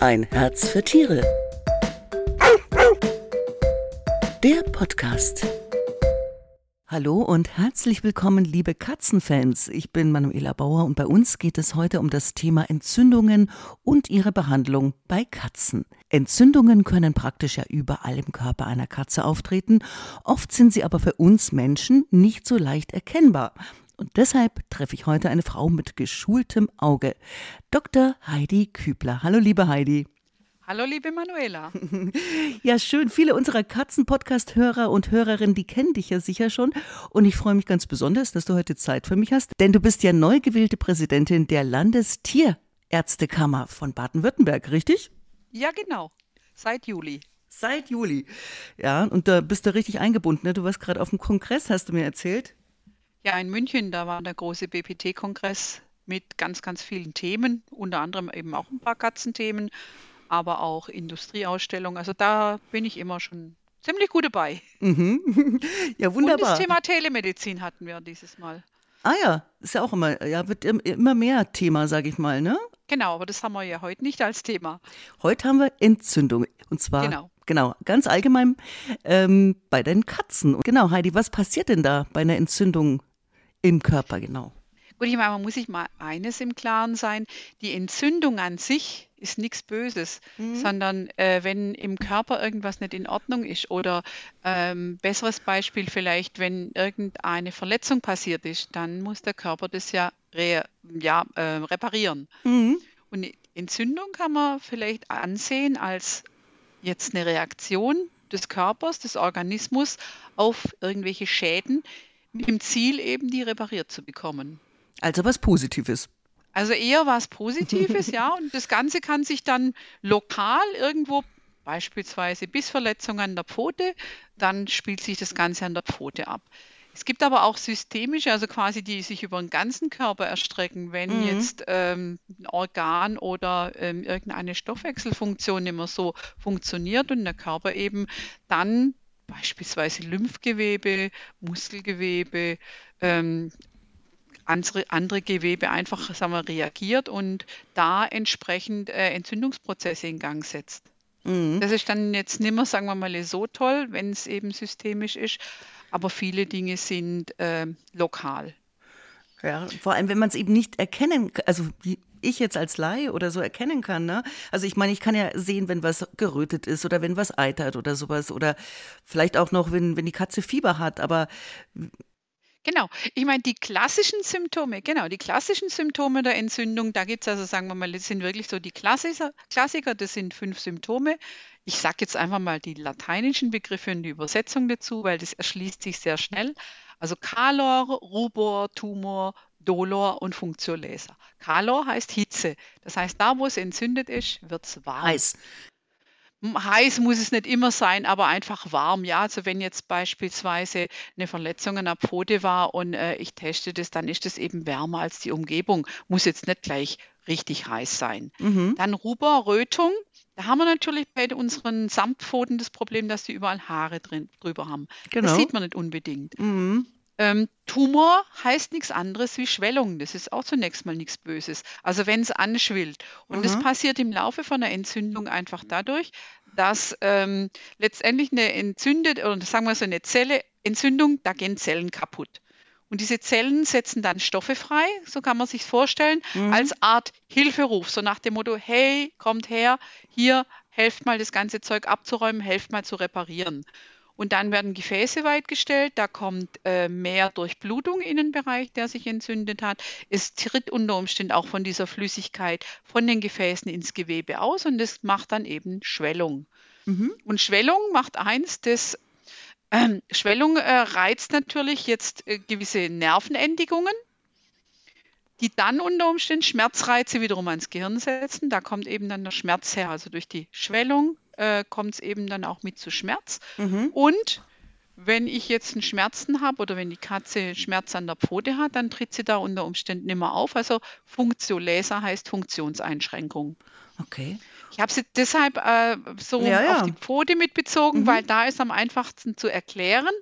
Ein Herz für Tiere. Der Podcast. Hallo und herzlich willkommen, liebe Katzenfans. Ich bin Manuela Bauer und bei uns geht es heute um das Thema Entzündungen und ihre Behandlung bei Katzen. Entzündungen können praktisch ja überall im Körper einer Katze auftreten. Oft sind sie aber für uns Menschen nicht so leicht erkennbar. Und deshalb treffe ich heute eine Frau mit geschultem Auge. Dr. Heidi Kübler. Hallo, liebe Heidi. Hallo, liebe Manuela. Ja, schön. Viele unserer Katzen-Podcast-Hörer und Hörerinnen, die kennen dich ja sicher schon. Und ich freue mich ganz besonders, dass du heute Zeit für mich hast, denn du bist ja neu gewählte Präsidentin der Landestierärztekammer von Baden-Württemberg, richtig? Ja, genau. Seit Juli. Seit Juli. Ja, und da bist du richtig eingebunden. Ne? Du warst gerade auf dem Kongress, hast du mir erzählt. Ja, in München, da war der große BPT-Kongress mit ganz, ganz vielen Themen, unter anderem eben auch ein paar Katzenthemen aber auch Industrieausstellungen. Also da bin ich immer schon ziemlich gut dabei. Mhm. Ja, wunderbar. Und das Thema Telemedizin hatten wir dieses Mal. Ah ja, ist ja auch immer, ja, wird immer mehr Thema, sage ich mal, ne? Genau, aber das haben wir ja heute nicht als Thema. Heute haben wir Entzündung. Und zwar, genau, genau ganz allgemein ähm, bei den Katzen. Genau, Heidi, was passiert denn da bei einer Entzündung im Körper genau? Gut, ich meine, man muss sich mal eines im Klaren sein, die Entzündung an sich ist nichts Böses, mhm. sondern äh, wenn im Körper irgendwas nicht in Ordnung ist oder ähm, besseres Beispiel vielleicht, wenn irgendeine Verletzung passiert ist, dann muss der Körper das ja, re, ja äh, reparieren. Mhm. Und Entzündung kann man vielleicht ansehen als jetzt eine Reaktion des Körpers, des Organismus auf irgendwelche Schäden mit dem Ziel eben, die repariert zu bekommen. Also was Positives. Also eher was Positives, ja. Und das Ganze kann sich dann lokal irgendwo, beispielsweise Bissverletzungen an der Pfote, dann spielt sich das Ganze an der Pfote ab. Es gibt aber auch systemische, also quasi die sich über den ganzen Körper erstrecken, wenn mhm. jetzt ähm, ein Organ oder ähm, irgendeine Stoffwechselfunktion nicht mehr so funktioniert und der Körper eben dann beispielsweise Lymphgewebe, Muskelgewebe, ähm, andere, andere Gewebe einfach sagen wir, reagiert und da entsprechend äh, Entzündungsprozesse in Gang setzt. Mhm. Das ist dann jetzt nicht mehr, sagen wir mal, so toll, wenn es eben systemisch ist, aber viele Dinge sind äh, lokal. Ja, vor allem, wenn man es eben nicht erkennen kann, also ich jetzt als Laie oder so erkennen kann, ne? Also ich meine, ich kann ja sehen, wenn was gerötet ist oder wenn was eitert oder sowas oder vielleicht auch noch, wenn, wenn die Katze Fieber hat, aber Genau. Ich meine, die klassischen Symptome, genau, die klassischen Symptome der Entzündung, da gibt es also, sagen wir mal, das sind wirklich so die Klassiker, Klassiker das sind fünf Symptome. Ich sage jetzt einfach mal die lateinischen Begriffe und die Übersetzung dazu, weil das erschließt sich sehr schnell. Also Calor, Rubor, Tumor, Dolor und Functio Laser. Calor heißt Hitze. Das heißt, da, wo es entzündet ist, wird es warm. Heiß heiß muss es nicht immer sein, aber einfach warm. Ja, also wenn jetzt beispielsweise eine Verletzung an der Pfote war und äh, ich teste das, dann ist das eben wärmer als die Umgebung. Muss jetzt nicht gleich richtig heiß sein. Mhm. Dann Rubor, Rötung. Da haben wir natürlich bei unseren Samtpfoten das Problem, dass sie überall Haare drin, drüber haben. Genau. Das sieht man nicht unbedingt. Mhm. Ähm, Tumor heißt nichts anderes wie Schwellung. Das ist auch zunächst mal nichts Böses. Also wenn es anschwillt. Und mhm. das passiert im Laufe von einer Entzündung einfach dadurch, dass ähm, letztendlich eine entzündet oder sagen wir so eine Zelle Entzündung, da gehen Zellen kaputt. Und diese Zellen setzen dann Stoffe frei, so kann man sich vorstellen, mhm. als Art Hilferuf, so nach dem Motto, hey, kommt her, hier, helft mal das ganze Zeug abzuräumen, helft mal zu reparieren. Und dann werden Gefäße weitgestellt, da kommt äh, mehr Durchblutung in den Bereich, der sich entzündet hat. Es tritt unter Umständen auch von dieser Flüssigkeit von den Gefäßen ins Gewebe aus und das macht dann eben Schwellung. Mhm. Und Schwellung macht eins, das äh, Schwellung äh, reizt natürlich jetzt äh, gewisse Nervenendigungen die dann unter Umständen Schmerzreize wiederum ans Gehirn setzen. Da kommt eben dann der Schmerz her. Also durch die Schwellung äh, kommt es eben dann auch mit zu Schmerz. Mhm. Und wenn ich jetzt einen Schmerzen habe oder wenn die Katze Schmerz an der Pfote hat, dann tritt sie da unter Umständen mehr auf. Also Funktionläser heißt Funktionseinschränkung. Okay. Ich habe sie deshalb äh, so ja, ja. auf die Pfote mitbezogen, mhm. weil da ist am einfachsten zu erklären.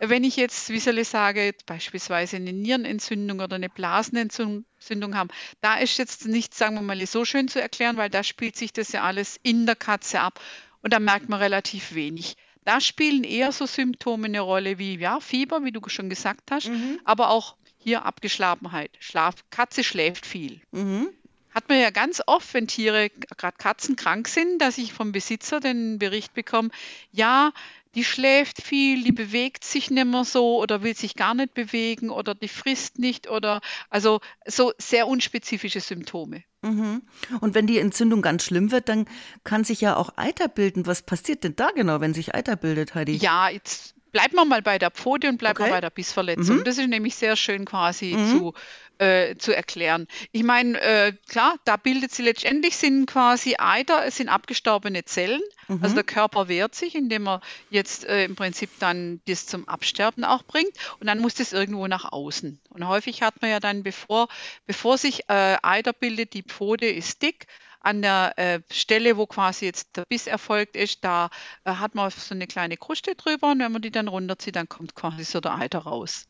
Wenn ich jetzt, wie soll ich sagen, beispielsweise eine Nierenentzündung oder eine Blasenentzündung habe, da ist jetzt nicht, sagen wir mal, so schön zu erklären, weil da spielt sich das ja alles in der Katze ab und da merkt man relativ wenig. Da spielen eher so Symptome eine Rolle wie ja, Fieber, wie du schon gesagt hast, mhm. aber auch hier Abgeschlagenheit. Schlaf, Katze schläft viel. Mhm. Hat man ja ganz oft, wenn Tiere, gerade Katzen, krank sind, dass ich vom Besitzer den Bericht bekomme, ja, die schläft viel, die bewegt sich nicht mehr so oder will sich gar nicht bewegen oder die frisst nicht oder also so sehr unspezifische Symptome. Mhm. Und wenn die Entzündung ganz schlimm wird, dann kann sich ja auch Eiter bilden. Was passiert denn da genau, wenn sich Eiter bildet, Heidi? Ja, jetzt bleiben wir mal bei der Pfote und bleiben okay. wir bei der Bissverletzung. Mhm. Das ist nämlich sehr schön quasi mhm. zu äh, zu erklären. Ich meine, äh, klar, da bildet sie letztendlich sind quasi Eiter, es sind abgestorbene Zellen. Mhm. Also der Körper wehrt sich, indem er jetzt äh, im Prinzip dann das zum Absterben auch bringt und dann muss das irgendwo nach außen. Und häufig hat man ja dann, bevor, bevor sich äh, Eiter bildet, die Pfote ist dick, an der äh, Stelle, wo quasi jetzt der Biss erfolgt ist, da äh, hat man so eine kleine Kruste drüber und wenn man die dann runterzieht, dann kommt quasi so der Eiter raus.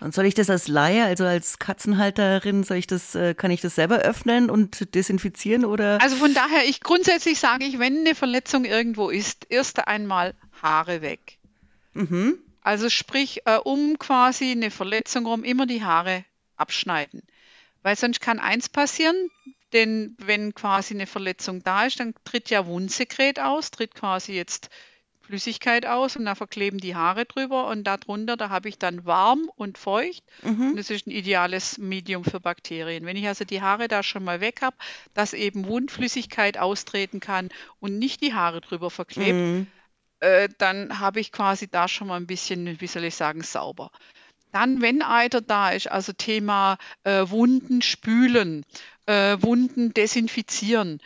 Und soll ich das als Laie, also als Katzenhalterin, soll ich das, äh, kann ich das selber öffnen und desinfizieren oder? Also von daher, ich grundsätzlich sage ich, wenn eine Verletzung irgendwo ist, erst einmal Haare weg. Mhm. Also sprich, äh, um quasi eine Verletzung rum immer die Haare abschneiden. Weil sonst kann eins passieren, denn wenn quasi eine Verletzung da ist, dann tritt ja Wundsekret aus, tritt quasi jetzt Flüssigkeit aus und da verkleben die Haare drüber und darunter, da habe ich dann warm und feucht. Mhm. Und das ist ein ideales Medium für Bakterien. Wenn ich also die Haare da schon mal weg habe, dass eben Wundflüssigkeit austreten kann und nicht die Haare drüber verklebt, mhm. äh, dann habe ich quasi da schon mal ein bisschen, wie soll ich sagen, sauber. Dann, wenn Eiter da ist, also Thema äh, Wunden spülen, äh, Wunden desinfizieren.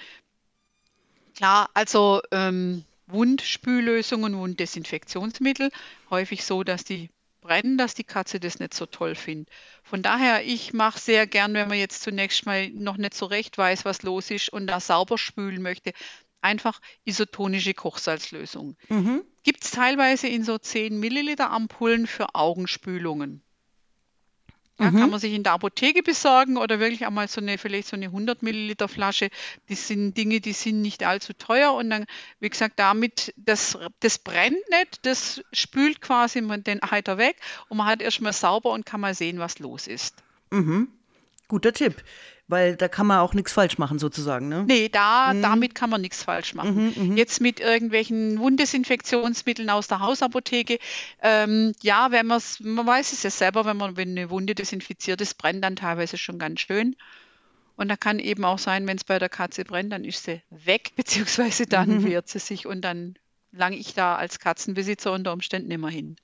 Klar, also ähm, Wundspüllösungen, Wunddesinfektionsmittel. Häufig so, dass die brennen, dass die Katze das nicht so toll findet. Von daher, ich mache sehr gern, wenn man jetzt zunächst mal noch nicht so recht weiß, was los ist und da sauber spülen möchte, einfach isotonische Kochsalzlösung. Mhm. Gibt es teilweise in so 10 Milliliter Ampullen für Augenspülungen. Ja, mhm. Kann man sich in der Apotheke besorgen oder wirklich einmal so eine, vielleicht so eine 100 Milliliter Flasche. Das sind Dinge, die sind nicht allzu teuer und dann, wie gesagt, damit, das, das brennt nicht, das spült quasi den Eiter weg und man hat erstmal sauber und kann mal sehen, was los ist. Mhm. Guter Tipp. Weil da kann man auch nichts falsch machen, sozusagen, ne? Nee, da, mhm. damit kann man nichts falsch machen. Mhm, mhm. Jetzt mit irgendwelchen Wunddesinfektionsmitteln aus der Hausapotheke, ähm, ja, wenn man es, man weiß es ja selber, wenn man wenn eine Wunde desinfiziert ist, brennt dann teilweise schon ganz schön. Und da kann eben auch sein, wenn es bei der Katze brennt, dann ist sie weg, beziehungsweise dann mhm. wehrt sie sich und dann lange ich da als Katzenbesitzer unter Umständen immer hin.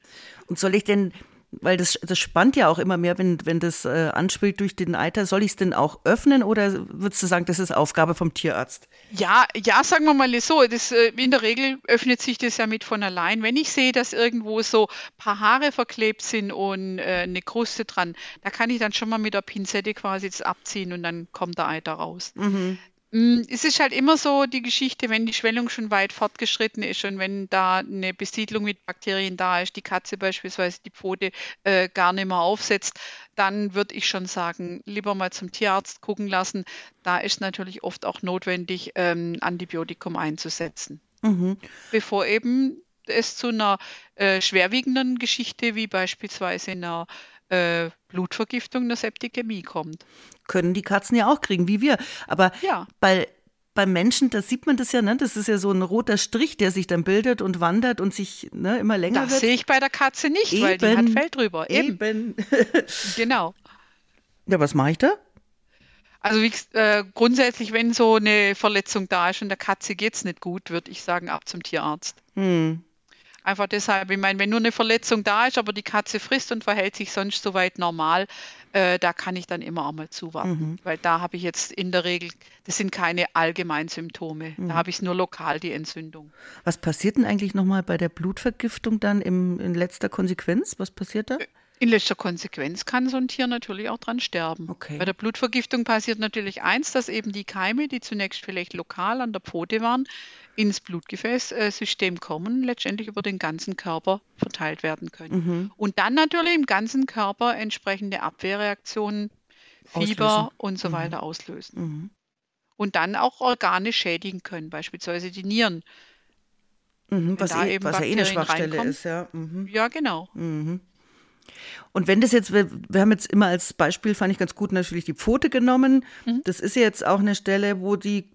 Und soll ich denn weil das, das spannt ja auch immer mehr, wenn, wenn das äh, anspielt durch den Eiter. Soll ich es denn auch öffnen oder würdest du sagen, das ist Aufgabe vom Tierarzt? Ja, ja, sagen wir mal so. Das, äh, in der Regel öffnet sich das ja mit von allein. Wenn ich sehe, dass irgendwo so ein paar Haare verklebt sind und äh, eine Kruste dran, da kann ich dann schon mal mit der Pinzette quasi das abziehen und dann kommt der Eiter raus. Mhm. Mm, es ist halt immer so die Geschichte, wenn die Schwellung schon weit fortgeschritten ist und wenn da eine Besiedlung mit Bakterien da ist, die Katze beispielsweise die Pfote äh, gar nicht mehr aufsetzt, dann würde ich schon sagen, lieber mal zum Tierarzt gucken lassen. Da ist natürlich oft auch notwendig, ähm, Antibiotikum einzusetzen, mhm. bevor eben es zu einer äh, schwerwiegenden Geschichte wie beispielsweise einer äh, Blutvergiftung, einer Septikämie kommt können die Katzen ja auch kriegen, wie wir. Aber ja. bei, beim Menschen, da sieht man das ja, ne? das ist ja so ein roter Strich, der sich dann bildet und wandert und sich ne, immer länger das wird. Das sehe ich bei der Katze nicht, eben, weil die hat Fell drüber. Eben. eben. genau. Ja, was mache ich da? Also wie, äh, grundsätzlich, wenn so eine Verletzung da ist und der Katze geht es nicht gut, würde ich sagen, ab zum Tierarzt. Hm. Einfach deshalb, ich meine, wenn nur eine Verletzung da ist, aber die Katze frisst und verhält sich sonst soweit normal, äh, da kann ich dann immer auch mal zuwarten. Mhm. Weil da habe ich jetzt in der Regel, das sind keine Allgemeinsymptome. Mhm. Da habe ich nur lokal die Entzündung. Was passiert denn eigentlich nochmal bei der Blutvergiftung dann im, in letzter Konsequenz? Was passiert da? In letzter Konsequenz kann so ein Tier natürlich auch dran sterben. Okay. Bei der Blutvergiftung passiert natürlich eins, dass eben die Keime, die zunächst vielleicht lokal an der Pfote waren, ins Blutgefäßsystem kommen, letztendlich über den ganzen Körper verteilt werden können. Mhm. Und dann natürlich im ganzen Körper entsprechende Abwehrreaktionen, Fieber Auslösen. und so Mhm. weiter auslösen. Mhm. Und dann auch Organe schädigen können, beispielsweise die Nieren. Mhm. Was, da eh, eben was ja eh eine Schwachstelle ist, ja. Mhm. Ja, genau. Und wenn das jetzt, wir, wir haben jetzt immer als Beispiel, fand ich ganz gut, natürlich die Pfote genommen. Mhm. Das ist ja jetzt auch eine Stelle, wo die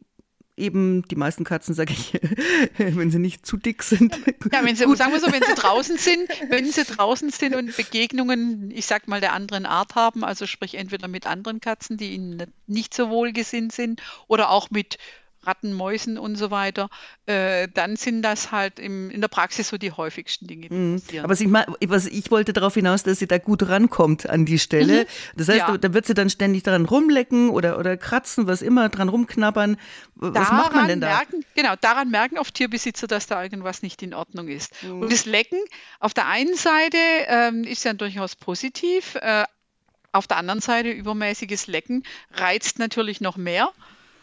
eben, die meisten Katzen, sage ich, wenn sie nicht zu dick sind. Ja, wenn sie, gut. sagen wir so, wenn sie draußen sind, wenn sie draußen sind und Begegnungen, ich sag mal, der anderen Art haben, also sprich entweder mit anderen Katzen, die ihnen nicht so wohlgesinnt sind, oder auch mit Ratten, Mäusen und so weiter, äh, dann sind das halt im, in der Praxis so die häufigsten Dinge, die Mhm. passieren. Aber ich, mal, was ich wollte darauf hinaus, dass sie da gut rankommt an die Stelle. Das heißt, Mhm. Ja. da wird sie dann ständig dran rumlecken oder, oder kratzen, was immer, dran rumknabbern. Was macht man denn da? Merken, genau, daran merken oft Tierbesitzer, dass da irgendwas nicht in Ordnung ist. Mhm. Und das Lecken auf der einen Seite ähm, ist ja durchaus positiv. Äh, auf der anderen Seite übermäßiges Lecken reizt natürlich noch mehr.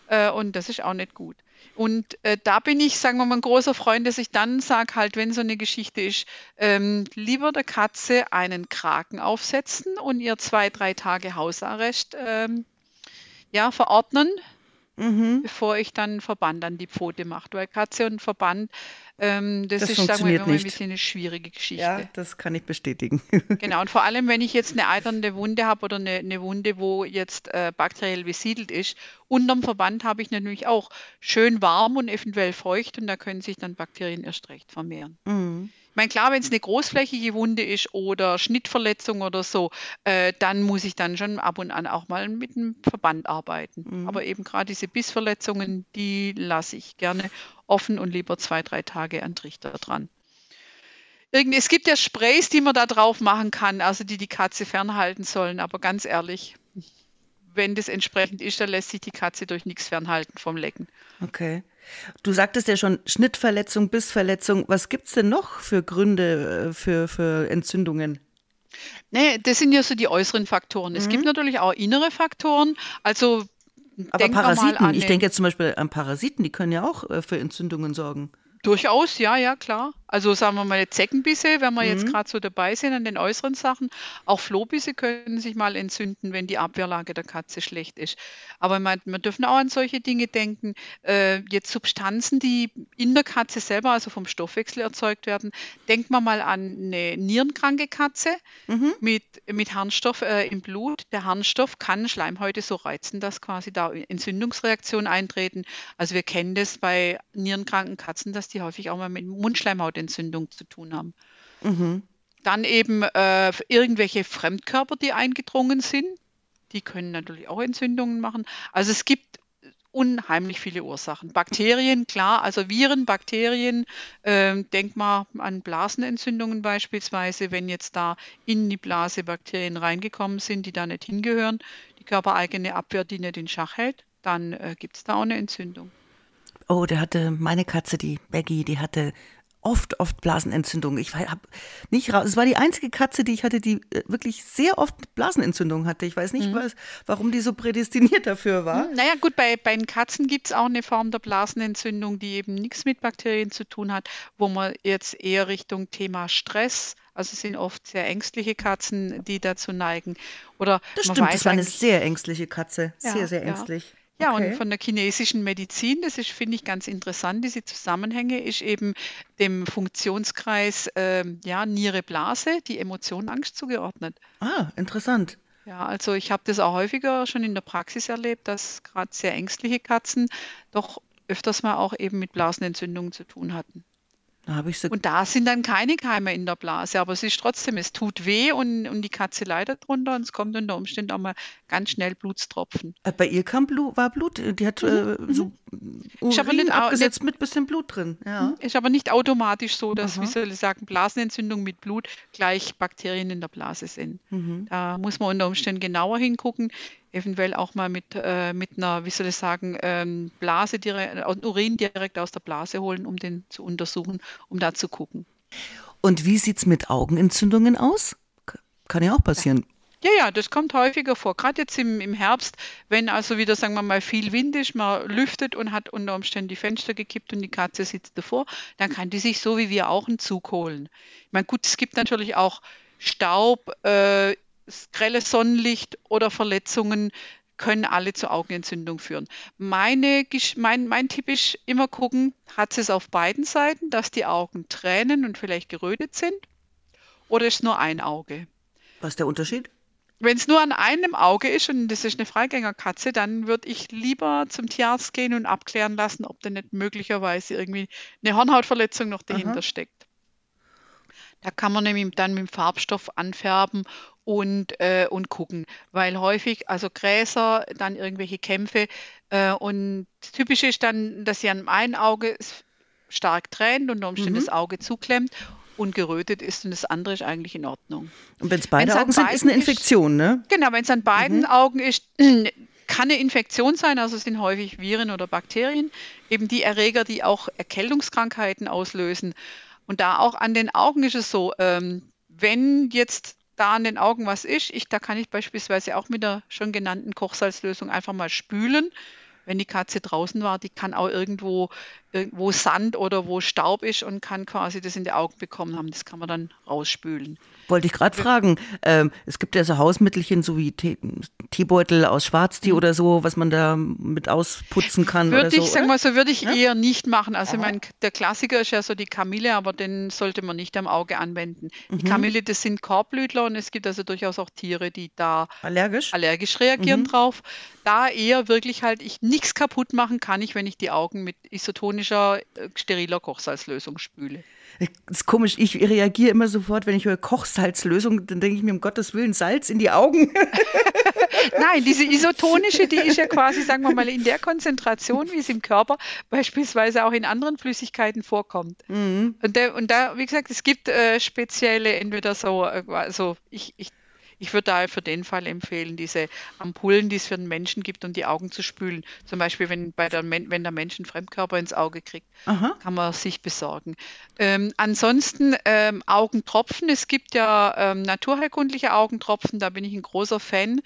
Äh, und das ist auch nicht gut. Und äh, da bin ich, sagen wir mal, ein großer Freund, dass ich dann sage, halt, wenn so eine Geschichte ist, ähm, lieber der Katze einen Kraken aufsetzen und ihr zwei, drei Tage Hausarrest ähm, ja, verordnen, Mhm. bevor ich dann Verband an die Pfote mache. Weil Katze und Verband, ähm, das, Das ist, sagen wir immer ein bisschen eine schwierige Geschichte. Ja, das kann ich bestätigen. Genau, und vor allem, wenn ich jetzt eine eiternde Wunde habe oder eine, eine Wunde, wo jetzt äh, bakteriell besiedelt ist, unterm Verband habe ich natürlich auch schön warm und eventuell feucht und da können sich dann Bakterien erst recht vermehren. Mhm. Ich meine, klar, wenn es eine großflächige Wunde ist oder Schnittverletzung oder so, äh, dann muss ich dann schon ab und an auch mal mit einem Verband arbeiten. Mhm. Aber eben gerade diese Bissverletzungen, die lasse ich gerne offen und lieber zwei, drei Tage an Trichter dran. Irgendwie, es gibt ja Sprays, die man da drauf machen kann, also die die Katze fernhalten sollen. Aber ganz ehrlich, wenn das entsprechend ist, dann lässt sich die Katze durch nichts fernhalten vom Lecken. Okay. Du sagtest ja schon Schnittverletzung, Bissverletzung. Was gibt es denn noch für Gründe äh, für, für Entzündungen? Nee, das sind ja so die äußeren Faktoren. Es gibt natürlich auch innere Faktoren. Also Aber Parasiten, ich denke jetzt zum Beispiel an Parasiten, die können ja auch äh, für Entzündungen sorgen. Durchaus, ja, ja, klar. Also sagen wir mal Zeckenbisse, wenn wir Mhm. jetzt gerade so dabei sind an den äußeren Sachen. Auch Flohbisse können sich mal entzünden, wenn die Abwehrlage der Katze schlecht ist. Aber man, wir dürfen auch an solche Dinge denken. Äh, jetzt Substanzen, die in der Katze selber, also vom Stoffwechsel erzeugt werden. Denkt man mal an eine nierenkranke Katze mit, mit Harnstoff äh, im Blut. Der Harnstoff kann Schleimhäute so reizen, dass quasi da Entzündungsreaktionen eintreten. Also wir kennen das bei nierenkranken Katzen, dass die häufig auch mal mit Mundschleimhautentzündung zu tun haben. Dann eben äh, irgendwelche Fremdkörper, die eingedrungen sind. Die können natürlich auch Entzündungen machen. Also es gibt unheimlich viele Ursachen. Bakterien, klar, also Viren, Bakterien, ähm, denk mal an Blasenentzündungen beispielsweise, wenn jetzt da in die Blase Bakterien reingekommen sind, die da nicht hingehören, die körpereigene Abwehr, die nicht in Schach hält, dann äh, gibt es da auch eine Entzündung. Oh, der hatte meine Katze, die Baggy, die hatte oft, oft Blasenentzündung. Ich habe nicht raus. Es war die einzige Katze, die ich hatte, die äh, wirklich sehr oft Blasenentzündung hatte. Ich weiß Mhm. nicht, was, warum die so prädestiniert dafür war. Naja, gut, bei, bei den Katzen gibt es auch eine Form der Blasenentzündung, die eben nichts mit Bakterien zu tun hat, wo man jetzt eher Richtung Thema Stress, also es sind oft sehr ängstliche Katzen, die dazu neigen. Oder Das stimmt, das war eine sehr ängstliche Katze. Sehr, Ja, sehr ja. ängstlich. Ja, Okay. und von der chinesischen Medizin, das ist, finde ich, ganz interessant, diese Zusammenhänge, ist eben dem Funktionskreis ähm, ja, Niere-Blase, die Emotion Angst zugeordnet. Ah, interessant. Ja, also ich habe das auch häufiger schon in der Praxis erlebt, dass gerade sehr ängstliche Katzen doch öfters mal auch eben mit Blasenentzündungen zu tun hatten. Da habe ich sie. Und da sind dann keine Keime in der Blase, aber es ist trotzdem, es tut weh und, und die Katze leidet drunter und es kommt unter Umständen auch mal ganz schnell Blutstropfen. Äh, Bei ihr kam Blut, war Blut. Die hat äh, so Ich habe Urin nicht au- abgesetzt mit bisschen Blut drin. Ja. Ist aber nicht automatisch so, dass, Aha. wie soll ich sagen, Blasenentzündung mit Blut gleich Bakterien in der Blase sind. Mhm. Da muss man unter Umständen genauer hingucken, eventuell auch mal mit, äh, mit einer, wie soll ich sagen, ähm, Blase direkt, äh, Urin direkt aus der Blase holen, um den zu untersuchen, um da zu gucken. Und wie sieht's mit Augenentzündungen aus? kann ja auch passieren. Ja, ja, das kommt häufiger vor. Gerade jetzt im, im Herbst, wenn also wieder, sagen wir mal, viel Wind ist, man lüftet und hat unter Umständen die Fenster gekippt und die Katze sitzt davor, dann kann die sich so wie wir auch einen Zug holen. Ich meine, gut, es gibt natürlich auch Staub, äh, grelles Sonnenlicht oder Verletzungen können alle zu Augenentzündung führen. Meine, mein, mein Tipp ist immer gucken, hat es auf beiden Seiten, dass die Augen tränen und vielleicht gerötet sind oder ist es nur ein Auge? Was ist der Unterschied? Wenn es nur an einem Auge ist und das ist eine Freigängerkatze, dann würde ich lieber zum Tierarzt gehen und abklären lassen, ob da nicht möglicherweise irgendwie eine Hornhautverletzung noch dahinter Aha. steckt. Da kann man nämlich dann mit dem Farbstoff anfärben und, äh, und gucken, weil häufig, also Gräser, dann irgendwelche Kämpfe äh, und typisch ist dann, dass sie an einem Auge stark tränt und unter mhm. das Auge zuklemmt und gerötet ist und das andere ist eigentlich in Ordnung. Und wenn es beide wenn's Augen sind, ist eine Infektion, ist, ne? Genau, wenn es an beiden mhm. Augen ist, kann eine Infektion sein, also es sind häufig Viren oder Bakterien, eben die Erreger, die auch Erkältungskrankheiten auslösen. Und da auch an den Augen ist es so, ähm, wenn jetzt da an den Augen was ist, ich, da kann ich beispielsweise auch mit der schon genannten Kochsalzlösung einfach mal spülen wenn die Katze draußen war, die kann auch irgendwo, irgendwo Sand oder wo Staub ist und kann quasi das in die Augen bekommen haben. Das kann man dann rausspülen. Wollte ich gerade fragen. Ähm, es gibt ja so Hausmittelchen, so wie Teebeutel aus Schwarztee mhm. oder so, was man da mit ausputzen kann. Würde ich, so, mal so, würde ich ja? eher nicht machen. Also, mein, der Klassiker ist ja so die Kamille, aber den sollte man nicht am Auge anwenden. Mhm. Die Kamille, das sind Korbblütler und es gibt also durchaus auch Tiere, die da allergisch, allergisch reagieren mhm. drauf. Da eher wirklich halt ich nichts kaputt machen kann ich, wenn ich die Augen mit isotonischer, äh, steriler Kochsalzlösung spüle. Das ist komisch, ich reagiere immer sofort, wenn ich höre Kochsalzlösung, dann denke ich mir um Gottes Willen Salz in die Augen. Nein, diese isotonische, die ist ja quasi, sagen wir mal, in der Konzentration, wie es im Körper beispielsweise auch in anderen Flüssigkeiten vorkommt. Mhm. Und, der, und, da, wie gesagt, es gibt äh, spezielle, entweder so, äh, also ich, ich ich würde da für den Fall empfehlen, diese Ampullen, die es für den Menschen gibt, um die Augen zu spülen. Zum Beispiel, wenn, bei der, wenn der Mensch einen Fremdkörper ins Auge kriegt, Aha. kann man sich besorgen. Ähm, ansonsten ähm, Augentropfen. Es gibt ja ähm, naturheilkundliche Augentropfen, da bin ich ein großer Fan.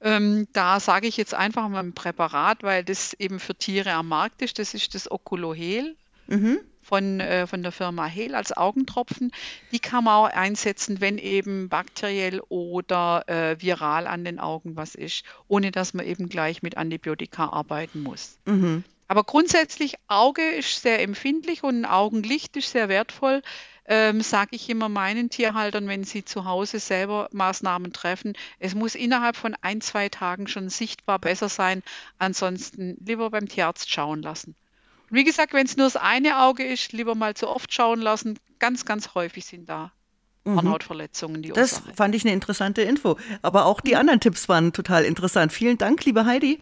Ähm, da sage ich jetzt einfach mal ein Präparat, weil das eben für Tiere am Markt ist. Das ist das Oculohel. Mhm von, äh, von der Firma Hehl als Augentropfen. Die kann man auch einsetzen, wenn eben bakteriell oder äh, viral an den Augen was ist, ohne dass man eben gleich mit Antibiotika arbeiten muss. Mhm. Aber grundsätzlich, Auge ist sehr empfindlich und Augenlicht ist sehr wertvoll. Ähm, sage ich immer meinen Tierhaltern, wenn sie zu Hause selber Maßnahmen treffen. Es muss innerhalb von ein, zwei Tagen schon sichtbar besser sein. Ansonsten lieber beim Tierarzt schauen lassen. Wie gesagt, wenn es nur das eine Auge ist, lieber mal zu oft schauen lassen. Ganz, ganz häufig sind da mhm. Hornhautverletzungen die Das Ursache. fand ich eine interessante Info. Aber auch die mhm. anderen Tipps waren total interessant. Vielen Dank, liebe Heidi.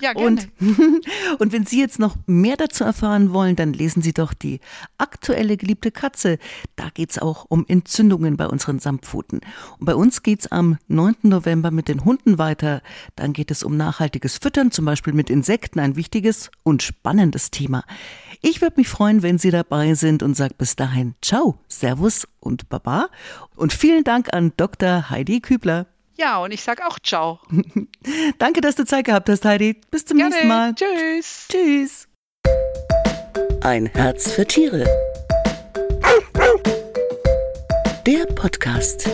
Ja, gerne. Und, und wenn Sie jetzt noch mehr dazu erfahren wollen, dann lesen Sie doch die aktuelle geliebte Katze. Da geht es auch um Entzündungen bei unseren Samtpfoten. Und bei uns geht es am 9. November mit den Hunden weiter. Dann geht es um nachhaltiges Füttern, zum Beispiel mit Insekten, ein wichtiges und spannendes Thema. Ich würde mich freuen, wenn Sie dabei sind und sage bis dahin Ciao, Servus und Baba. Und vielen Dank an Dr. Heidi Kübler. Ja, und ich sage auch ciao. Danke, dass du Zeit gehabt hast, Heidi. Bis zum Gerne. nächsten Mal. Tschüss. Tschüss. Ein Herz für Tiere. Der Podcast.